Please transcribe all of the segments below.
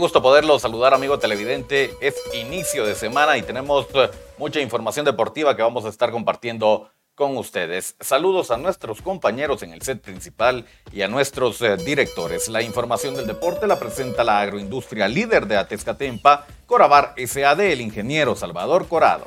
Gusto poderlo saludar, amigo televidente. Es inicio de semana y tenemos eh, mucha información deportiva que vamos a estar compartiendo con ustedes. Saludos a nuestros compañeros en el set principal y a nuestros eh, directores. La información del deporte la presenta la agroindustria líder de Atezcatempa, Corabar SAD, el ingeniero Salvador Corado.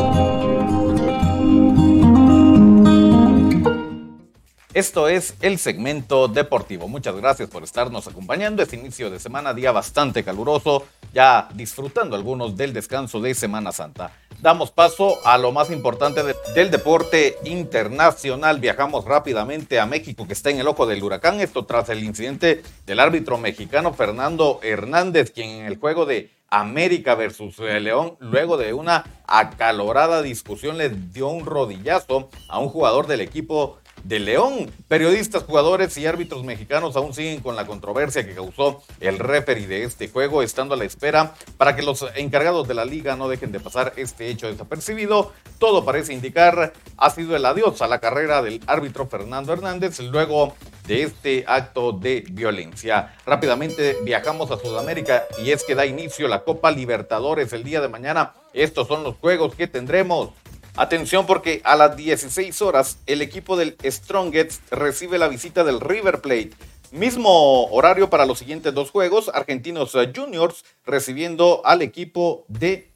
Esto es el segmento deportivo. Muchas gracias por estarnos acompañando. Este inicio de semana, día bastante caluroso, ya disfrutando algunos del descanso de Semana Santa. Damos paso a lo más importante del deporte internacional. Viajamos rápidamente a México, que está en el ojo del huracán. Esto tras el incidente del árbitro mexicano Fernando Hernández, quien en el juego de América versus León, luego de una acalorada discusión, le dio un rodillazo a un jugador del equipo de León. Periodistas, jugadores y árbitros mexicanos aún siguen con la controversia que causó el referee de este juego, estando a la espera para que los encargados de la liga no dejen de pasar este hecho desapercibido. Todo parece indicar ha sido el adiós a la carrera del árbitro Fernando Hernández luego de este acto de violencia. Rápidamente viajamos a Sudamérica y es que da inicio la Copa Libertadores el día de mañana. Estos son los juegos que tendremos. Atención porque a las 16 horas el equipo del Strongest recibe la visita del River Plate. Mismo horario para los siguientes dos juegos, Argentinos Juniors recibiendo al equipo de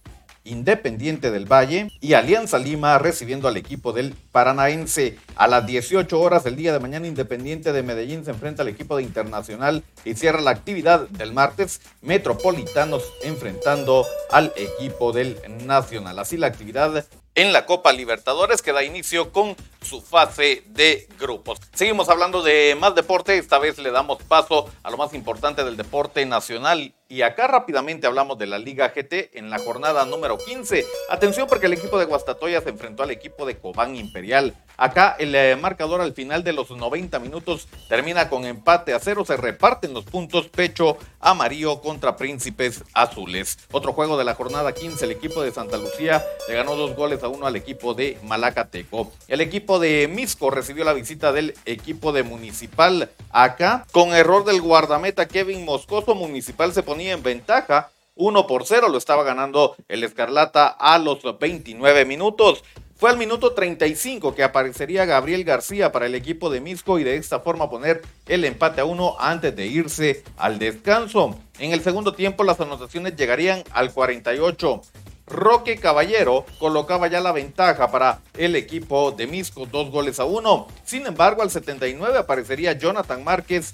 Independiente del Valle y Alianza Lima recibiendo al equipo del Paranaense. A las 18 horas del día de mañana, Independiente de Medellín se enfrenta al equipo de Internacional y cierra la actividad del martes. Metropolitanos enfrentando al equipo del Nacional. Así la actividad en la Copa Libertadores que da inicio con su fase de grupos. Seguimos hablando de más deporte, esta vez le damos paso a lo más importante del deporte nacional y acá rápidamente hablamos de la Liga GT en la jornada número 15. Atención porque el equipo de Guastatoya se enfrentó al equipo de Cobán Imperial. Acá el eh, marcador al final de los 90 minutos termina con empate a cero. Se reparten los puntos pecho amarillo contra Príncipes Azules. Otro juego de la jornada 15, el equipo de Santa Lucía le ganó dos goles a uno al equipo de Malacateco. El equipo de Misco recibió la visita del equipo de Municipal. Acá, con error del guardameta Kevin Moscoso, Municipal se ponía en ventaja 1 por 0 lo estaba ganando el Escarlata a los 29 minutos. Fue al minuto 35 que aparecería Gabriel García para el equipo de Misco y de esta forma poner el empate a uno antes de irse al descanso. En el segundo tiempo las anotaciones llegarían al 48. Roque Caballero colocaba ya la ventaja para el equipo de Misco, dos goles a uno. Sin embargo, al 79 aparecería Jonathan Márquez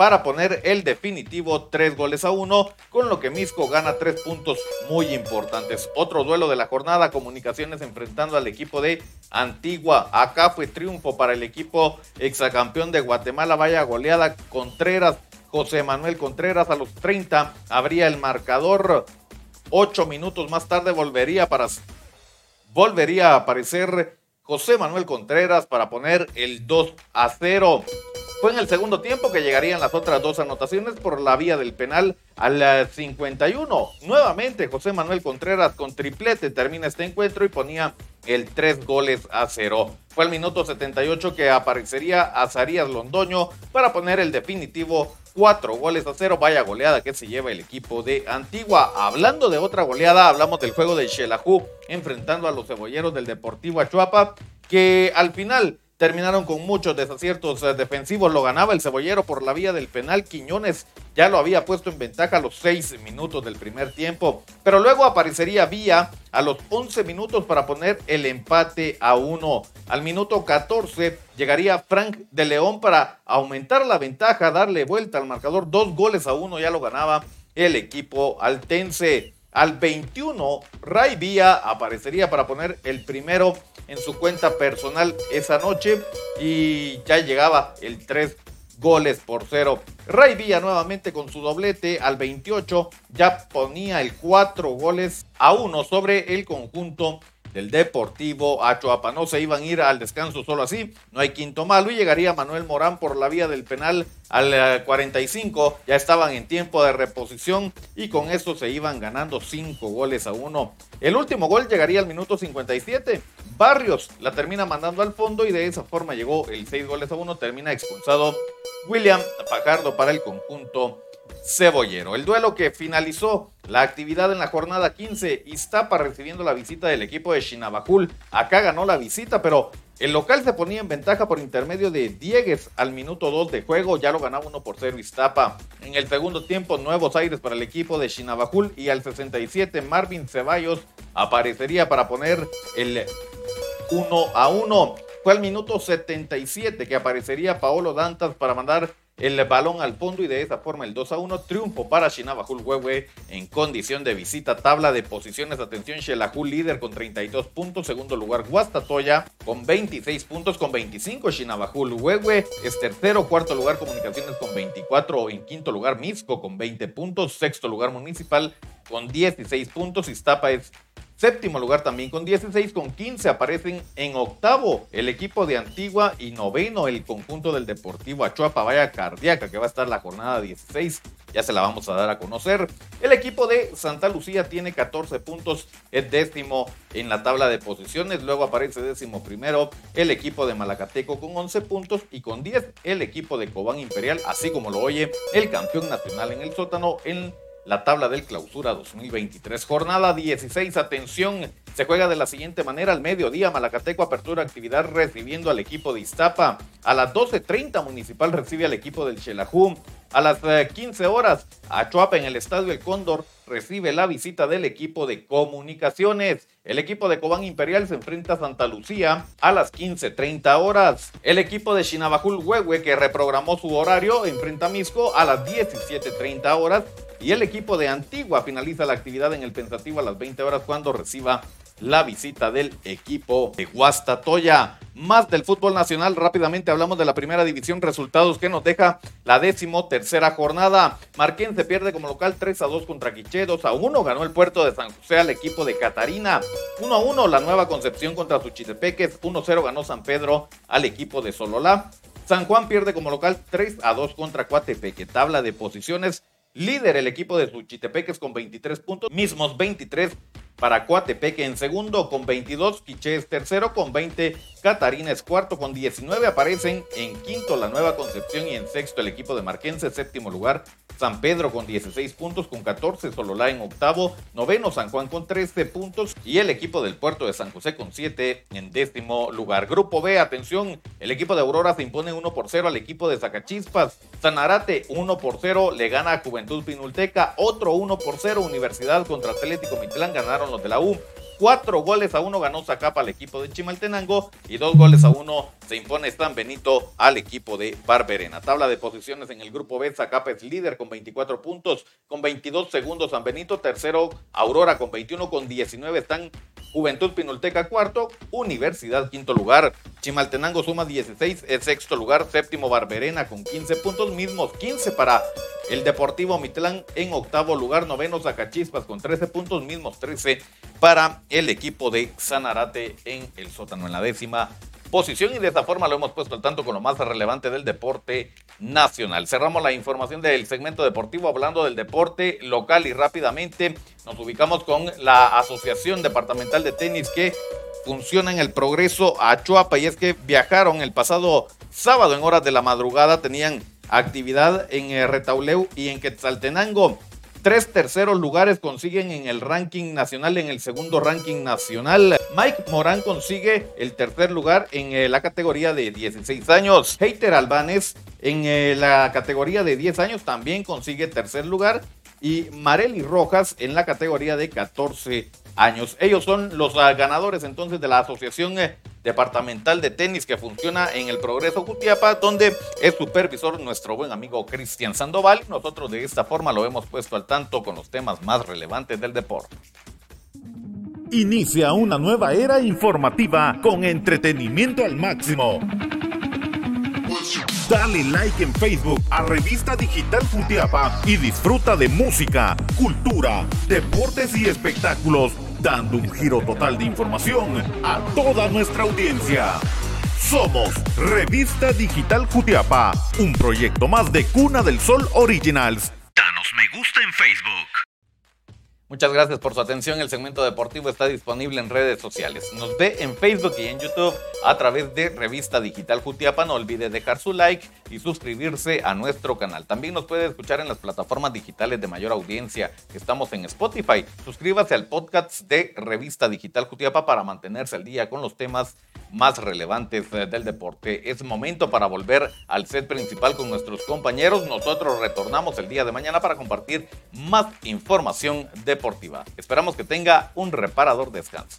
para poner el definitivo 3 goles a 1, con lo que Misco gana 3 puntos muy importantes. Otro duelo de la jornada, Comunicaciones enfrentando al equipo de Antigua. Acá fue triunfo para el equipo exacampeón de Guatemala, vaya goleada Contreras. José Manuel Contreras a los 30 abría el marcador. 8 minutos más tarde volvería para volvería a aparecer José Manuel Contreras para poner el 2 a 0. Fue en el segundo tiempo que llegarían las otras dos anotaciones por la vía del penal al 51. Nuevamente José Manuel Contreras con triplete termina este encuentro y ponía el 3 goles a 0. Fue el minuto 78 que aparecería Azarías Londoño para poner el definitivo 4 goles a 0. Vaya goleada que se lleva el equipo de Antigua. Hablando de otra goleada, hablamos del juego de Xelajú enfrentando a los cebolleros del Deportivo Achuapa que al final terminaron con muchos desaciertos eh, defensivos. Lo ganaba el cebollero por la vía del penal. Quiñones ya lo había puesto en ventaja a los 6 minutos del primer tiempo. Pero luego aparecería Vía a los 11 minutos para poner el empate a 1. Al minuto 14 llegaría Frank de León para aumentar la ventaja, darle vuelta al marcador. Dos goles a uno ya lo ganaba el equipo altense. Al 21, Ray Vía aparecería para poner el primero en su cuenta personal esa noche y ya llegaba el 3 goles por cero. Ray Villa nuevamente con su doblete al 28 ya ponía el 4 goles a 1 sobre el conjunto del Deportivo Achuapa. No se iban a ir al descanso solo así, no hay quinto malo y llegaría Manuel Morán por la vía del penal al 45. Eh, ya estaban en tiempo de reposición y con eso se iban ganando 5 goles a 1. El último gol llegaría al minuto 57. Barrios la termina mandando al fondo y de esa forma llegó el 6 goles a 1. Termina expulsado William Fajardo para el conjunto Cebollero. El duelo que finalizó la actividad en la jornada 15, Iztapa recibiendo la visita del equipo de Chinabajul. Acá ganó la visita, pero el local se ponía en ventaja por intermedio de Diegues al minuto 2 de juego, ya lo ganaba 1 por 0 Iztapa. En el segundo tiempo, nuevos aires para el equipo de Chinabajul y al 67 Marvin Ceballos aparecería para poner el 1 a 1. Fue al minuto 77 que aparecería Paolo Dantas para mandar el balón al fondo y de esa forma el 2 a 1 triunfo para Shinabajul Huehue en condición de visita. Tabla de posiciones, atención, Shelahul líder con 32 puntos, segundo lugar Guastatoya con 26 puntos, con 25 Shinabajul Huehue es tercero, cuarto lugar Comunicaciones con 24, en quinto lugar Misco con 20 puntos, sexto lugar Municipal con 16 puntos, Iztapa es Séptimo lugar también con 16, con 15 aparecen en octavo el equipo de Antigua y noveno el conjunto del Deportivo Achuapa Vaya Cardíaca que va a estar la jornada 16. Ya se la vamos a dar a conocer. El equipo de Santa Lucía tiene 14 puntos, es décimo en la tabla de posiciones. Luego aparece décimo primero el equipo de Malacateco con 11 puntos y con 10 el equipo de Cobán Imperial, así como lo oye el campeón nacional en el sótano en la tabla del clausura 2023. Jornada 16, atención, se juega de la siguiente manera al mediodía, Malacateco apertura actividad recibiendo al equipo de Iztapa. A las 12.30 Municipal recibe al equipo del Chelajú. A las 15 eh, horas, Achuapa en el Estadio El Cóndor recibe la visita del equipo de comunicaciones. El equipo de Cobán Imperial se enfrenta a Santa Lucía a las 15.30 horas. El equipo de Chinabajul Huehue, que reprogramó su horario, enfrenta a Misco a las 17.30 horas. Y el equipo de Antigua finaliza la actividad en el Pensativo a las 20 horas cuando reciba la visita del equipo de Guastatoya. Más del fútbol nacional, rápidamente hablamos de la primera división, resultados que nos deja la décimo tercera jornada. Marquén se pierde como local 3 a 2 contra Quiché, 2 a 1 ganó el puerto de San José al equipo de Catarina, 1 a 1 la nueva Concepción contra Suchitepeques, 1 0 ganó San Pedro al equipo de Sololá. San Juan pierde como local 3 a 2 contra Coatepeque. Tabla de posiciones, Líder el equipo de Suchitepeques con 23 puntos, mismos 23 para Coatepeque en segundo con 22, Quiché es tercero con 20, Catarina es cuarto con 19, aparecen en quinto la Nueva Concepción y en sexto el equipo de Marquense, séptimo lugar San Pedro con 16 puntos, con 14 Sololá en octavo, noveno San Juan con 13 puntos y el equipo del puerto de San José con 7 en décimo lugar. Grupo B, atención, el equipo de Aurora se impone 1 por 0 al equipo de Zacachispas, Sanarate 1 por 0 le gana a Juventud Pinulteca, otro 1 por 0 Universidad contra Atlético Mitlán ganaron los de la U. Cuatro goles a uno ganó Zacapa al equipo de Chimaltenango y dos goles a uno se impone San Benito al equipo de Barberena. Tabla de posiciones en el grupo B, Zacapa es líder con 24 puntos, con 22 segundos San Benito, tercero Aurora con 21, con 19 están Juventud Pinulteca cuarto, Universidad quinto lugar, Chimaltenango suma 16, el sexto lugar, séptimo Barberena con 15 puntos, mismos 15 para el Deportivo Mitlán en octavo lugar, noveno Zacachispas con 13 puntos, mismos 13 para el equipo de Sanarate en el sótano en la décima posición. Y de esta forma lo hemos puesto al tanto con lo más relevante del deporte nacional. Cerramos la información del segmento deportivo hablando del deporte local y rápidamente nos ubicamos con la Asociación Departamental de Tenis que funciona en el Progreso a Chuapa y es que viajaron el pasado sábado en horas de la madrugada, tenían actividad en eh, Retauleu y en Quetzaltenango. Tres terceros lugares consiguen en el ranking nacional, en el segundo ranking nacional. Mike Morán consigue el tercer lugar en eh, la categoría de 16 años. Heiter Albanes en eh, la categoría de 10 años también consigue tercer lugar. Y Marely Rojas en la categoría de 14 años. Ellos son los ah, ganadores entonces de la Asociación eh, Departamental de Tenis que funciona en el Progreso Jutiapa, donde es supervisor nuestro buen amigo Cristian Sandoval. Nosotros de esta forma lo hemos puesto al tanto con los temas más relevantes del deporte. Inicia una nueva era informativa con entretenimiento al máximo. Dale like en Facebook a Revista Digital Jutiapa y disfruta de música, cultura, deportes y espectáculos, dando un giro total de información a toda nuestra audiencia. Somos Revista Digital Jutiapa, un proyecto más de Cuna del Sol Originals. Danos me gusta en Facebook. Muchas gracias por su atención. El segmento deportivo está disponible en redes sociales. Nos ve en Facebook y en YouTube a través de Revista Digital Jutiapa. No olvide dejar su like y suscribirse a nuestro canal. También nos puede escuchar en las plataformas digitales de mayor audiencia. Estamos en Spotify. Suscríbase al podcast de Revista Digital Jutiapa para mantenerse al día con los temas más relevantes eh, del deporte. Es momento para volver al set principal con nuestros compañeros. Nosotros retornamos el día de mañana para compartir más información deportiva. Esperamos que tenga un reparador descanso.